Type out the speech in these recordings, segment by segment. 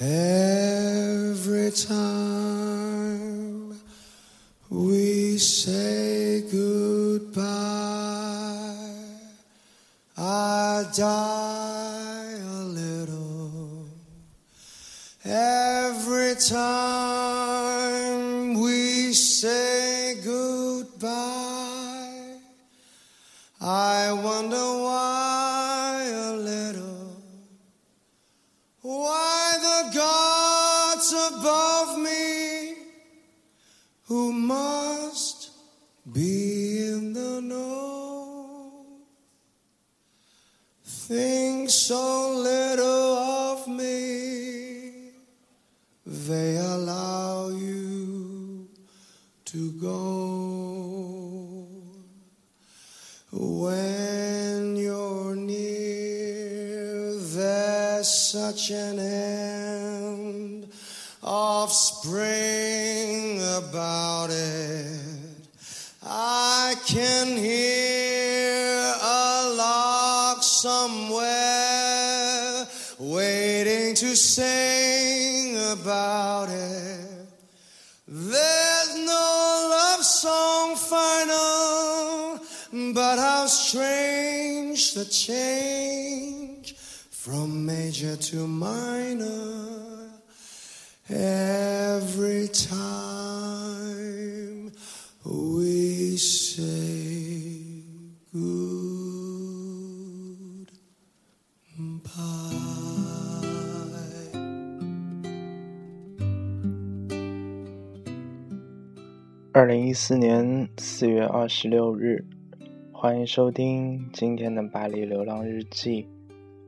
Every time we say goodbye, I die a little. Every time so little of me they allow you to go. When you're near there's such an end of spring about it. I can hear a lark somewhere to sing about it. There's no love song final, but how strange the change from major to minor. Every time we say 二零一四年四月二十六日，欢迎收听今天的《巴黎流浪日记》，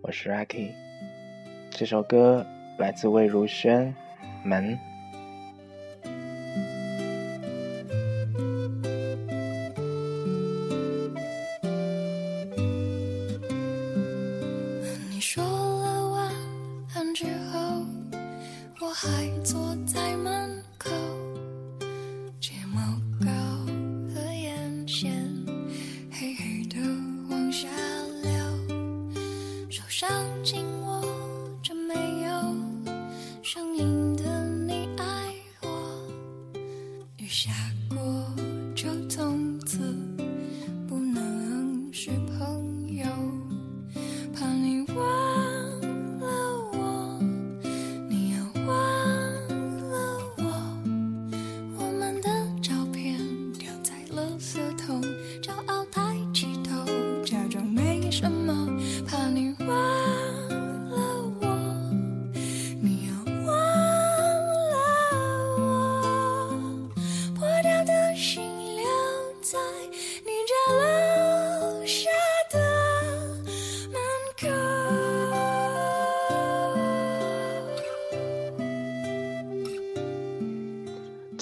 我是 Rocky。这首歌来自魏如萱，《门》。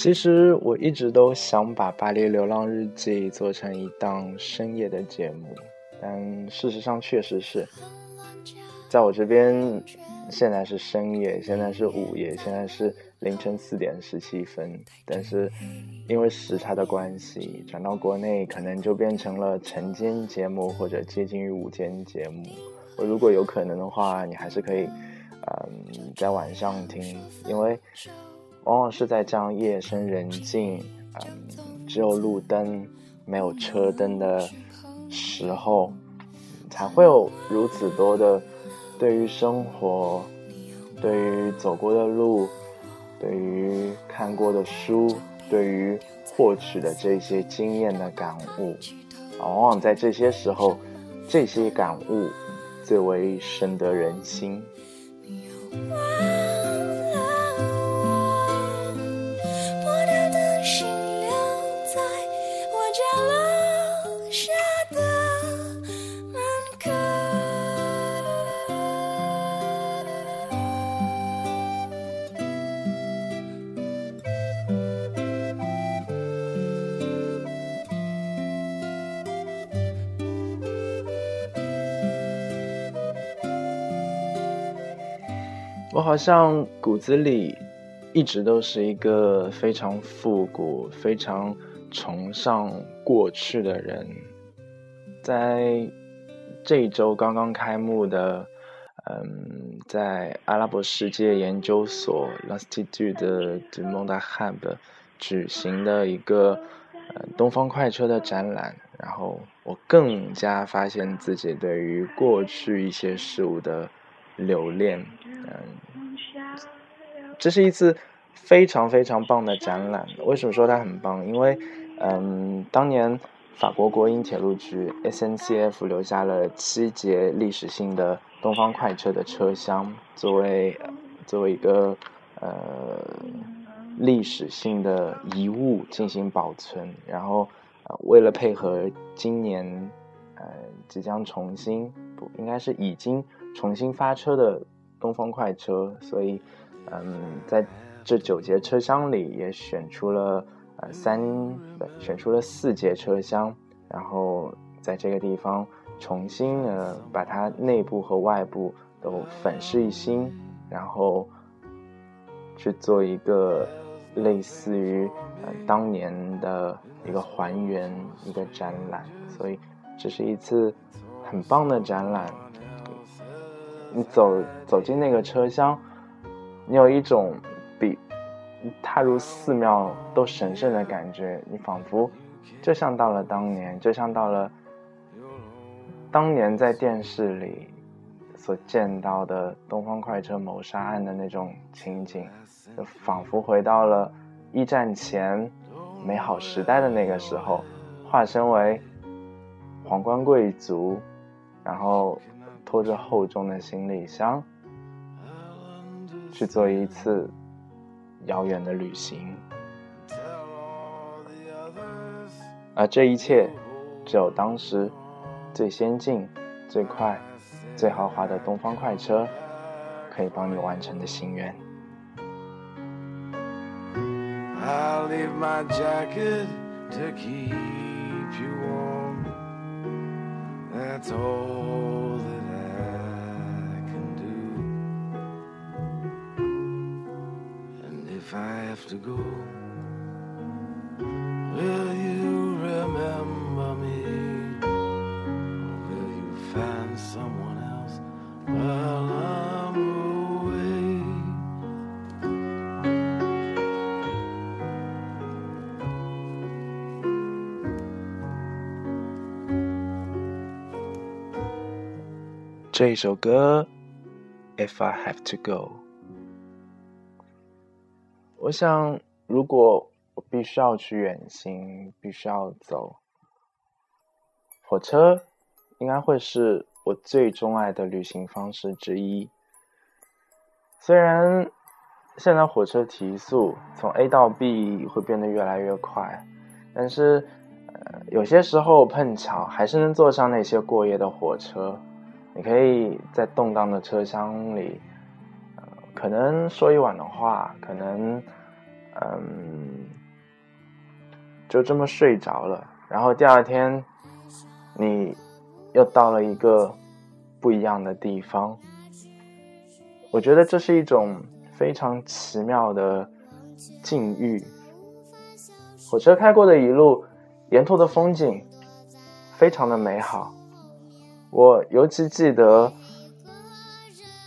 其实我一直都想把《巴黎流浪日记》做成一档深夜的节目，但事实上确实是，在我这边现在是深夜，现在是午夜，现在是凌晨四点十七分。但是因为时差的关系，转到国内可能就变成了晨间节目或者接近于午间节目。我如果有可能的话，你还是可以，嗯，在晚上听，因为。往往是在这样夜深人静，嗯，只有路灯没有车灯的时候，才会有如此多的对于生活、对于走过的路、对于看过的书、对于获取的这些经验的感悟。往往在这些时候，这些感悟最为深得人心。我好像骨子里一直都是一个非常复古、非常崇尚过去的人。在这一周刚刚开幕的嗯，在阿拉伯世界研究所 （L'Institut du Monde Arabe） 举行的一个呃东方快车的展览，然后我更加发现自己对于过去一些事物的留恋。嗯，这是一次非常非常棒的展览。为什么说它很棒？因为嗯，当年。法国国营铁路局 SNCF 留下了七节历史性的东方快车的车厢，作为作为一个呃历史性的遗物进行保存。然后，为了配合今年呃即将重新不应该是已经重新发车的东方快车，所以嗯，在这九节车厢里也选出了。呃，三选出了四节车厢，然后在这个地方重新呃把它内部和外部都粉饰一新，然后去做一个类似于呃当年的一个还原一个展览，所以这是一次很棒的展览。你走走进那个车厢，你有一种比。踏入寺庙都神圣的感觉，你仿佛就像到了当年，就像到了当年在电视里所见到的东方快车谋杀案的那种情景，仿佛回到了一战前美好时代的那个时候，化身为皇冠贵族，然后拖着厚重的行李箱去做一次。遥远的旅行，而这一切，只有当时最先进、最快、最豪华的东方快车可以帮你完成的心愿。I have to go, will you remember me? Or will you find someone else while I'm away? If I Have to Go》。我想，如果我必须要去远行，必须要走火车，应该会是我最钟爱的旅行方式之一。虽然现在火车提速，从 A 到 B 会变得越来越快，但是呃，有些时候碰巧还是能坐上那些过夜的火车。你可以在动荡的车厢里。可能说一晚的话，可能，嗯，就这么睡着了。然后第二天，你又到了一个不一样的地方。我觉得这是一种非常奇妙的境遇。火车开过的一路，沿途的风景非常的美好。我尤其记得。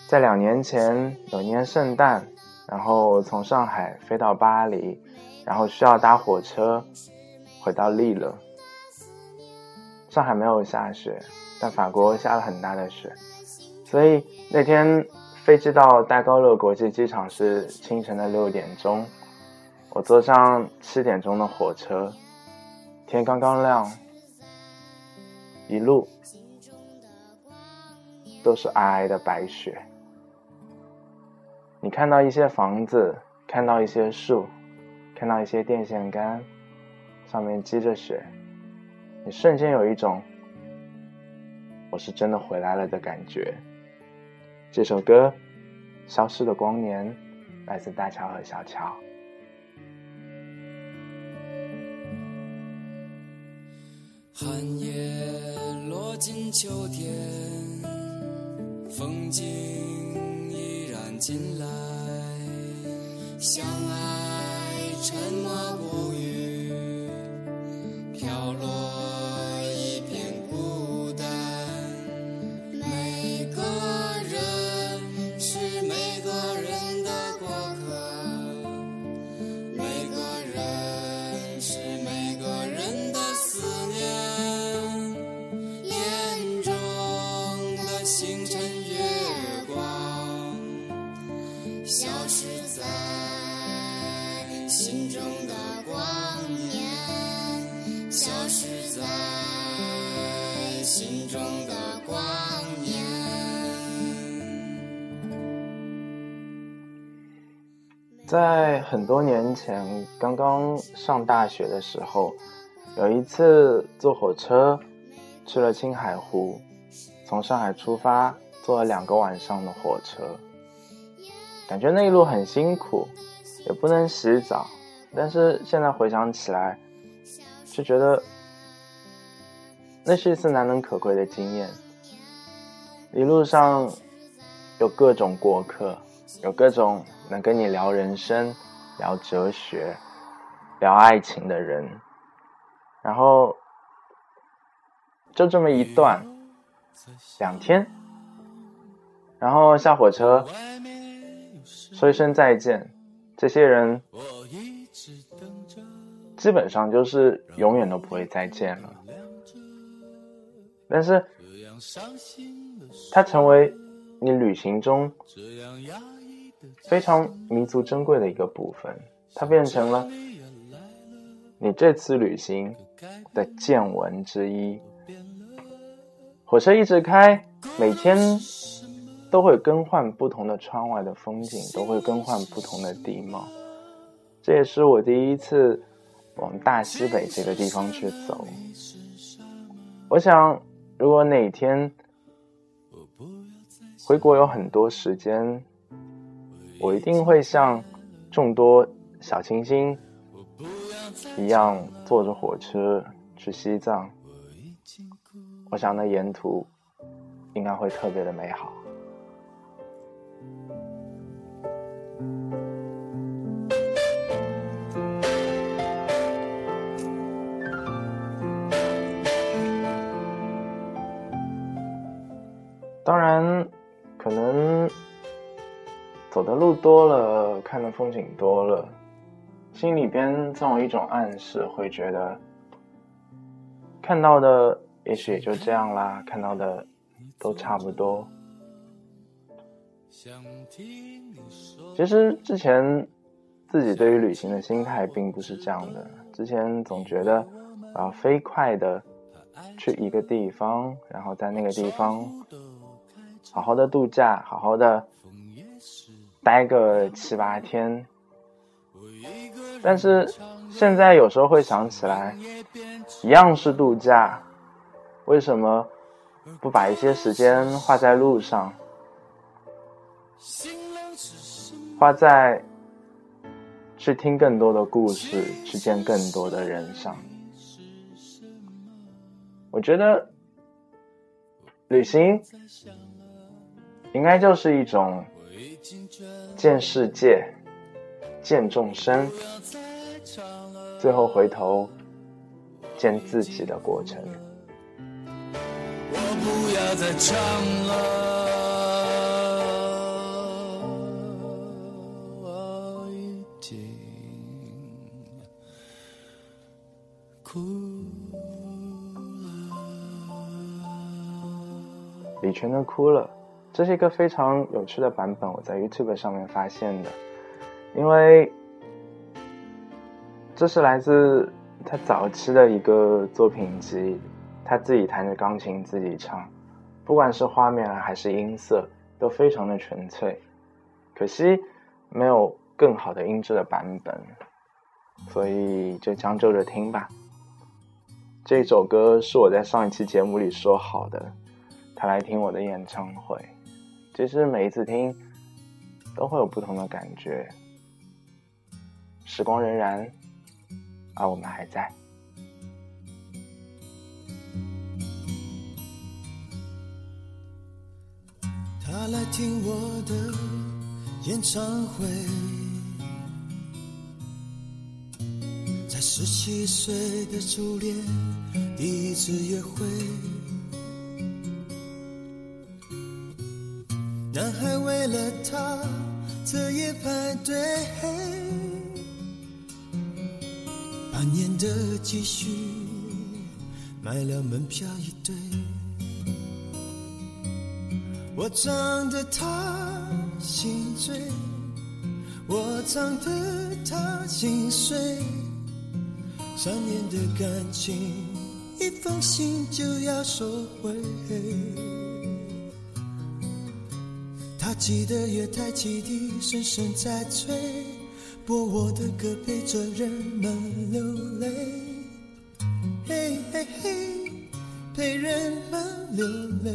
在两年前，有一年圣诞，然后从上海飞到巴黎，然后需要搭火车回到利勒。上海没有下雪，但法国下了很大的雪，所以那天飞机到戴高乐国际机场是清晨的六点钟。我坐上七点钟的火车，天刚刚亮，一路都是皑皑的白雪。你看到一些房子，看到一些树，看到一些电线杆，上面积着雪，你瞬间有一种我是真的回来了的感觉。这首歌《消失的光年》来自大乔和小乔。寒夜落进秋天，风景。进来，相爱沉默不语，很多年前，刚刚上大学的时候，有一次坐火车去了青海湖，从上海出发，坐了两个晚上的火车，感觉那一路很辛苦，也不能洗澡，但是现在回想起来，就觉得那是一次难能可贵的经验。一路上有各种过客，有各种。能跟你聊人生、聊哲学、聊爱情的人，然后就这么一段两天，然后下火车说一声再见，这些人基本上就是永远都不会再见了。但是，它成为你旅行中。非常弥足珍贵的一个部分，它变成了你这次旅行的见闻之一。火车一直开，每天都会更换不同的窗外的风景，都会更换不同的地貌。这也是我第一次往大西北这个地方去走。我想，如果哪天回国有很多时间。我一定会像众多小清新一样，坐着火车去西藏。我想那沿途应该会特别的美好。当然，可能。走的路多了，看的风景多了，心里边总有一种暗示，会觉得看到的也许也就这样啦，看到的都差不多。其实之前自己对于旅行的心态并不是这样的，之前总觉得啊飞快的去一个地方，然后在那个地方好好的度假，好好的。待个七八天，但是现在有时候会想起来，一样是度假，为什么不把一些时间花在路上，花在去听更多的故事，去见更多的人上？我觉得旅行应该就是一种。见世界，见众生，最后回头见自己的过程。我不要再唱了，我已经哭了。李泉的哭了。这是一个非常有趣的版本，我在 YouTube 上面发现的，因为这是来自他早期的一个作品集，他自己弹着钢琴自己唱，不管是画面还是音色都非常的纯粹，可惜没有更好的音质的版本，所以就将就着听吧。这首歌是我在上一期节目里说好的，他来听我的演唱会。其实每一次听，都会有不同的感觉。时光荏苒，而我们还在。他来听我的演唱会，在十七岁的初恋第一次约会。男孩为了她彻夜排队，半年的积蓄买了门票一对。我唱得她心醉，我唱得她心碎。三年的感情，一封信就要收回。记得月台汽笛声声在催，播我的歌陪着人们流泪，嘿嘿嘿，陪人们流泪。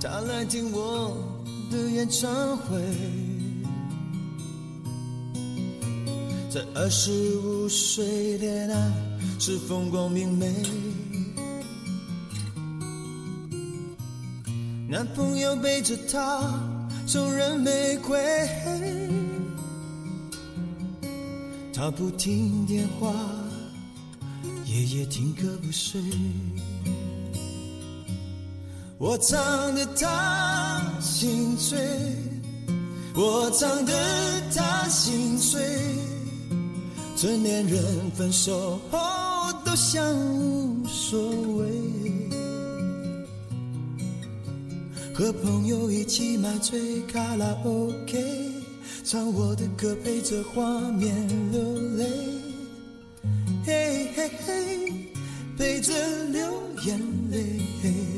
他来听我的演唱会，在二十五岁恋爱是风光明媚。男朋友背着她送人玫瑰，她不听电话，夜夜听歌不睡。我唱得她心醉，我唱得她心碎。成年人分手后都像无所谓。和朋友一起买醉卡拉 OK，唱我的歌陪着画面流泪，嘿嘿嘿，陪着流眼泪。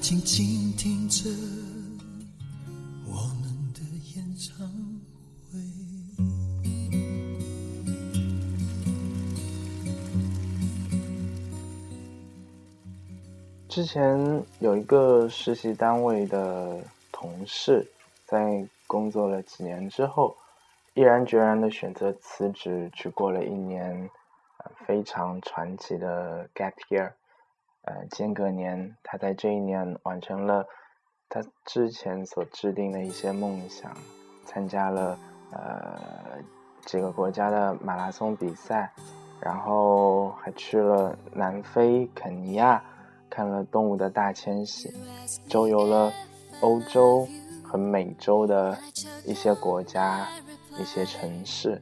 静静听着我们的演唱会。之前有一个实习单位的同事，在工作了几年之后，毅然决然的选择辞职，去过了一年，非常传奇的 gap year，呃，间隔年，他在这一年完成了他之前所制定的一些梦想，参加了呃几个国家的马拉松比赛，然后还去了南非、肯尼亚。看了动物的大迁徙，周游了欧洲和美洲的一些国家、一些城市，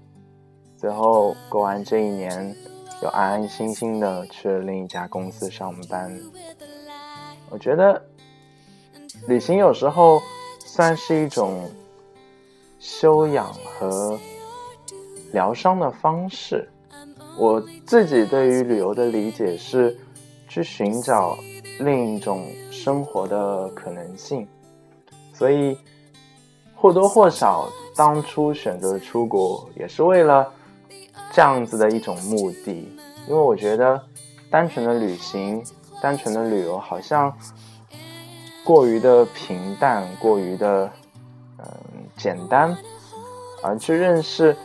最后过完这一年，又安安心心的去了另一家公司上班。我觉得，旅行有时候算是一种修养和疗伤的方式。我自己对于旅游的理解是。去寻找另一种生活的可能性，所以或多或少，当初选择出国也是为了这样子的一种目的。因为我觉得，单纯的旅行、单纯的旅游，好像过于的平淡，过于的嗯简单，而去认识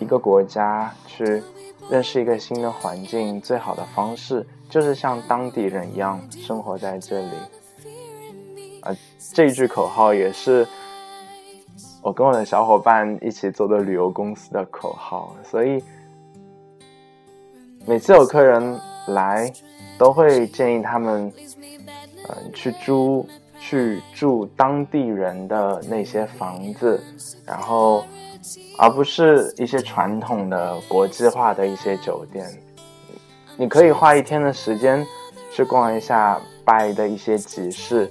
一个国家，去认识一个新的环境，最好的方式。就是像当地人一样生活在这里，啊，这句口号也是我跟我的小伙伴一起做的旅游公司的口号，所以每次有客人来，都会建议他们，嗯，去租去住当地人的那些房子，然后而不是一些传统的国际化的一些酒店。你可以花一天的时间去逛一下拜的一些集市，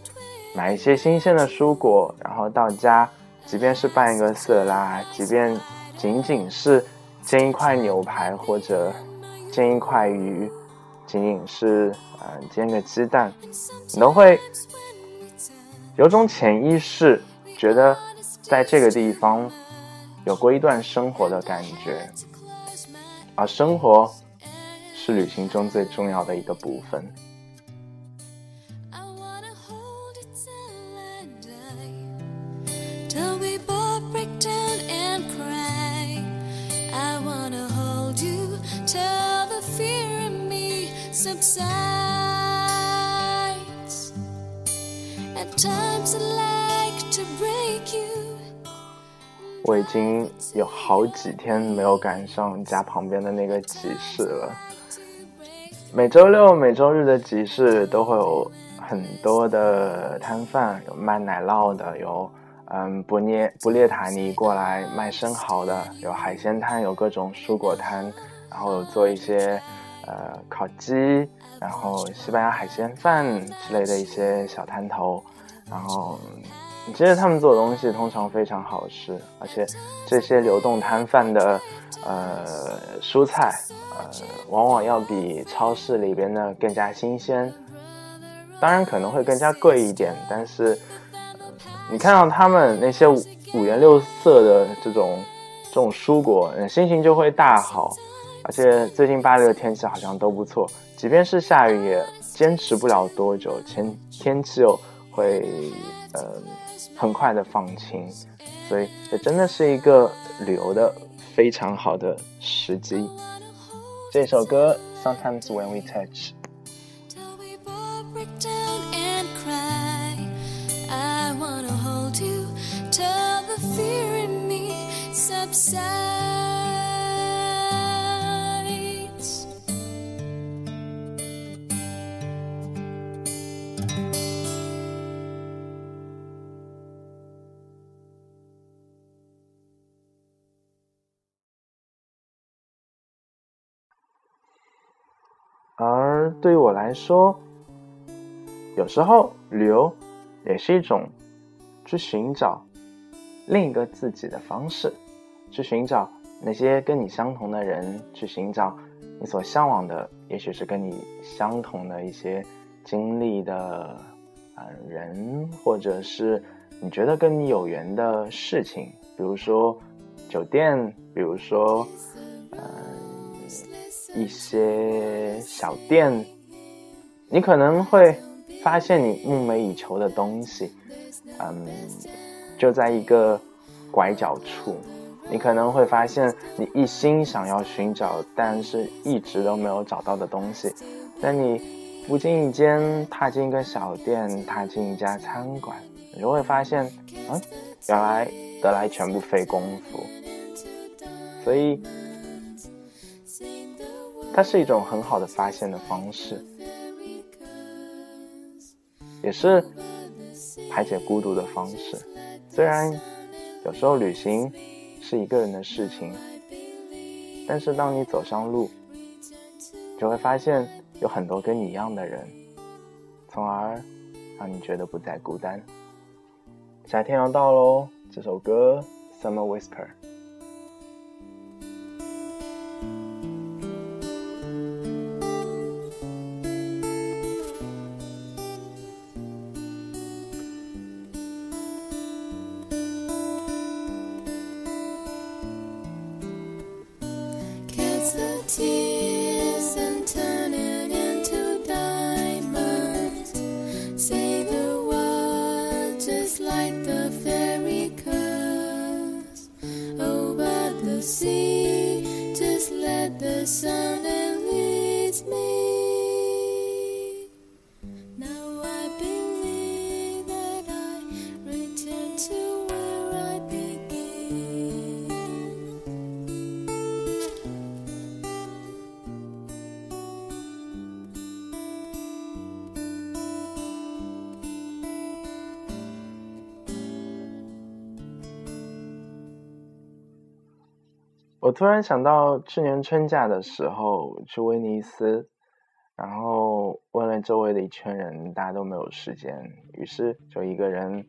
买一些新鲜的蔬果，然后到家。即便是拌一个色拉，即便仅仅是煎一块牛排或者煎一块鱼，仅仅是呃煎个鸡蛋，你都会有种潜意识觉得在这个地方有过一段生活的感觉，而生活是旅行中最重要的一个部分。我已经有好几天没有赶上家旁边的那个集市了。每周六、每周日的集市都会有很多的摊贩，有卖奶酪的，有嗯不列不列塔尼过来卖生蚝的，有海鲜摊，有各种蔬果摊，然后做一些呃烤鸡，然后西班牙海鲜饭之类的一些小摊头，然后。其实他们做的东西通常非常好吃，而且这些流动摊贩的呃蔬菜呃往往要比超市里边的更加新鲜，当然可能会更加贵一点，但是你看到他们那些五颜六色的这种这种蔬果，心情就会大好。而且最近巴黎的天气好像都不错，即便是下雨也坚持不了多久，天天气又会呃。很快的放晴，所以这真的是一个旅游的非常好的时机。这首歌《Sometimes When We Touch》。而对于我来说，有时候旅游也是一种去寻找另一个自己的方式，去寻找那些跟你相同的人，去寻找你所向往的，也许是跟你相同的一些经历的呃人，或者是你觉得跟你有缘的事情，比如说酒店，比如说呃。一些小店，你可能会发现你梦寐以求的东西，嗯，就在一个拐角处。你可能会发现你一心想要寻找，但是一直都没有找到的东西。但你不经意间踏进一个小店，踏进一家餐馆，你就会发现，嗯，原来得来全不费功夫。所以。它是一种很好的发现的方式，也是排解孤独的方式。虽然有时候旅行是一个人的事情，但是当你走上路，就会发现有很多跟你一样的人，从而让你觉得不再孤单。夏天要到喽，这首歌《Summer Whisper》。我突然想到去年春假的时候去威尼斯，然后问了周围的一圈人，大家都没有时间，于是就一个人，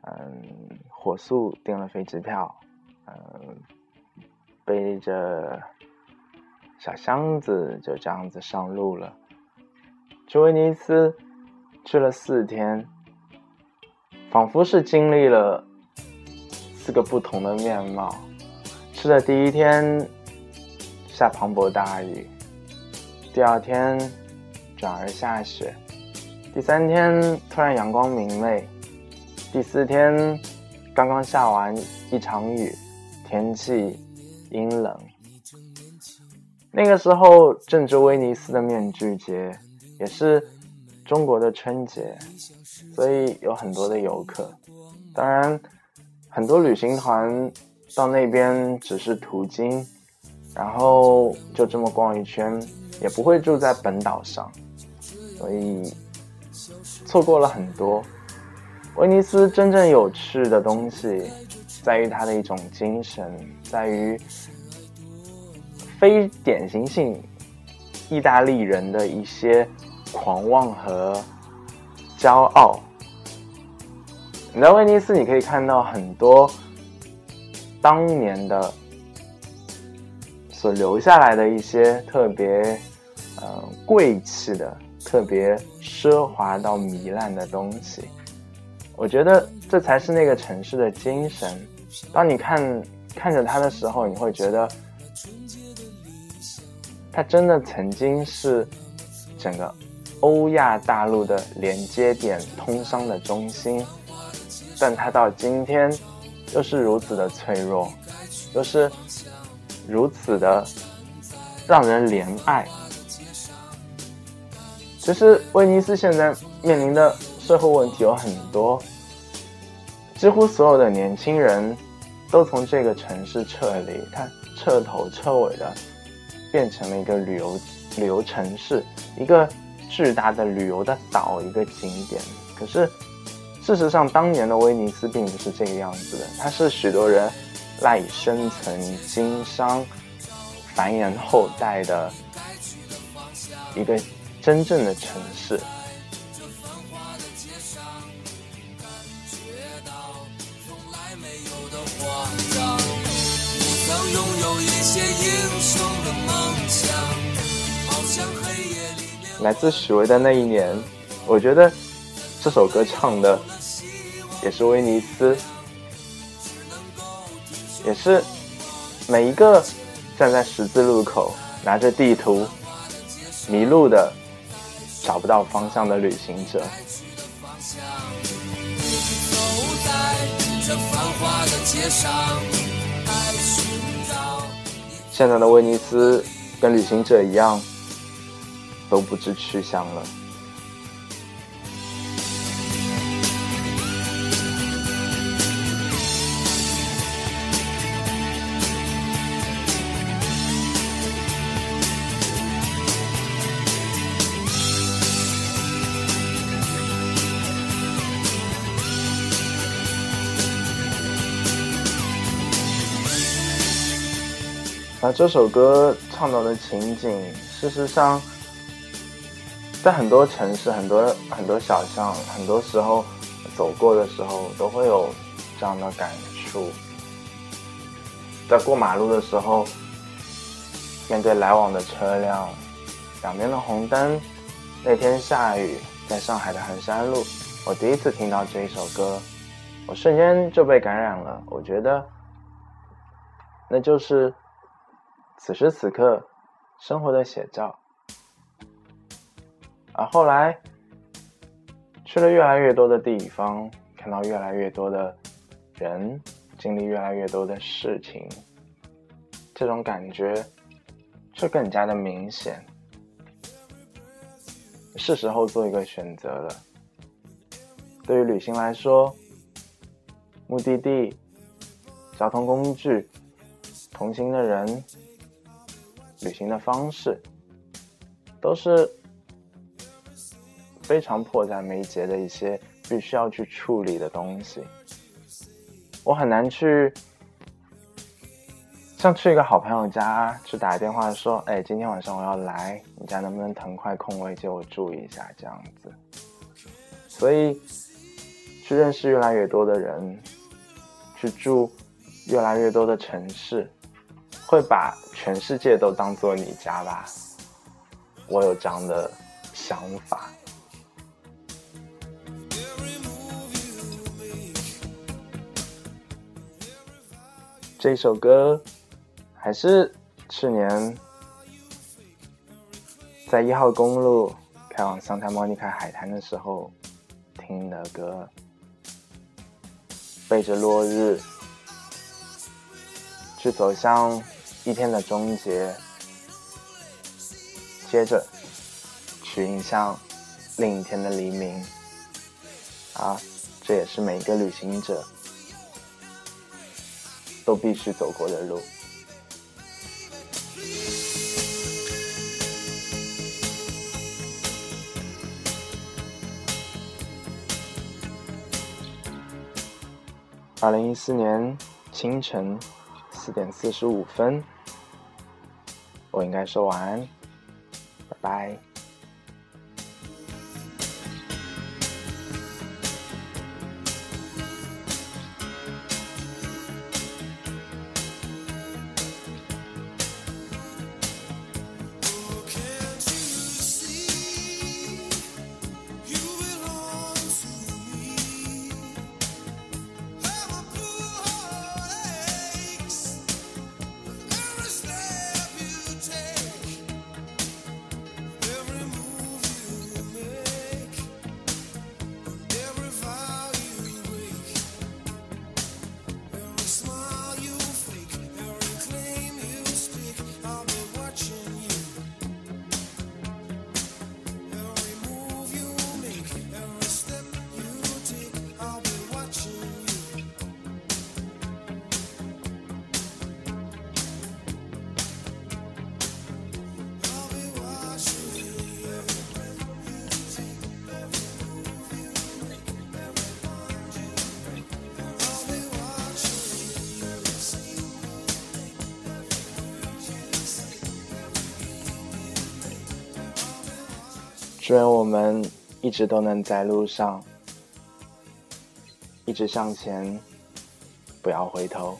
嗯，火速订了飞机票，嗯，背着小箱子就这样子上路了。去威尼斯去了四天，仿佛是经历了四个不同的面貌。去的第一天下磅礴大雨，第二天转而下雪，第三天突然阳光明媚，第四天刚刚下完一场雨，天气阴冷。那个时候正值威尼斯的面具节，也是中国的春节，所以有很多的游客。当然，很多旅行团。到那边只是途经，然后就这么逛一圈，也不会住在本岛上，所以错过了很多。威尼斯真正有趣的东西，在于它的一种精神，在于非典型性意大利人的一些狂妄和骄傲。你在威尼斯，你可以看到很多。当年的所留下来的一些特别，呃，贵气的、特别奢华到糜烂的东西，我觉得这才是那个城市的精神。当你看看着它的时候，你会觉得，它真的曾经是整个欧亚大陆的连接点、通商的中心，但它到今天。又是如此的脆弱，又是如此的让人怜爱。其实，威尼斯现在面临的社会问题有很多，几乎所有的年轻人都从这个城市撤离，它彻头彻尾的变成了一个旅游旅游城市，一个巨大的旅游的岛，一个景点。可是。事实上，当年的威尼斯并不是这个样子的，它是许多人赖以生存、经商、繁衍后代的一个真正的城市。来自许巍的那一年，我觉得这首歌唱的。也是威尼斯，也是每一个站在十字路口拿着地图迷路的找不到方向的旅行者。现在的威尼斯跟旅行者一样，都不知去向了。那这首歌唱到的情景，事实上，在很多城市、很多很多小巷，很多时候走过的时候，都会有这样的感触。在过马路的时候，面对来往的车辆，两边的红灯。那天下雨，在上海的衡山路，我第一次听到这一首歌，我瞬间就被感染了。我觉得，那就是。此时此刻，生活的写照。而后来，去了越来越多的地方，看到越来越多的人，经历越来越多的事情，这种感觉就更加的明显。是时候做一个选择了。对于旅行来说，目的地、交通工具、同行的人。旅行的方式都是非常迫在眉睫的一些必须要去处理的东西。我很难去像去一个好朋友家，去打电话说：“哎，今天晚上我要来，你家能不能腾块空位借我住一下？”这样子。所以，去认识越来越多的人，去住越来越多的城市，会把全世界都当做你家吧。我有这样的想法。这首歌还是去年在一号公路开往桑塔莫尼卡海滩的时候听的歌，背着落日去走向一天的终结，接着去迎向另一天的黎明。啊，这也是每个旅行者。都必须走过的路。二零一四年清晨四点四十五分，我应该说晚安，拜拜。祝愿我们一直都能在路上，一直向前，不要回头。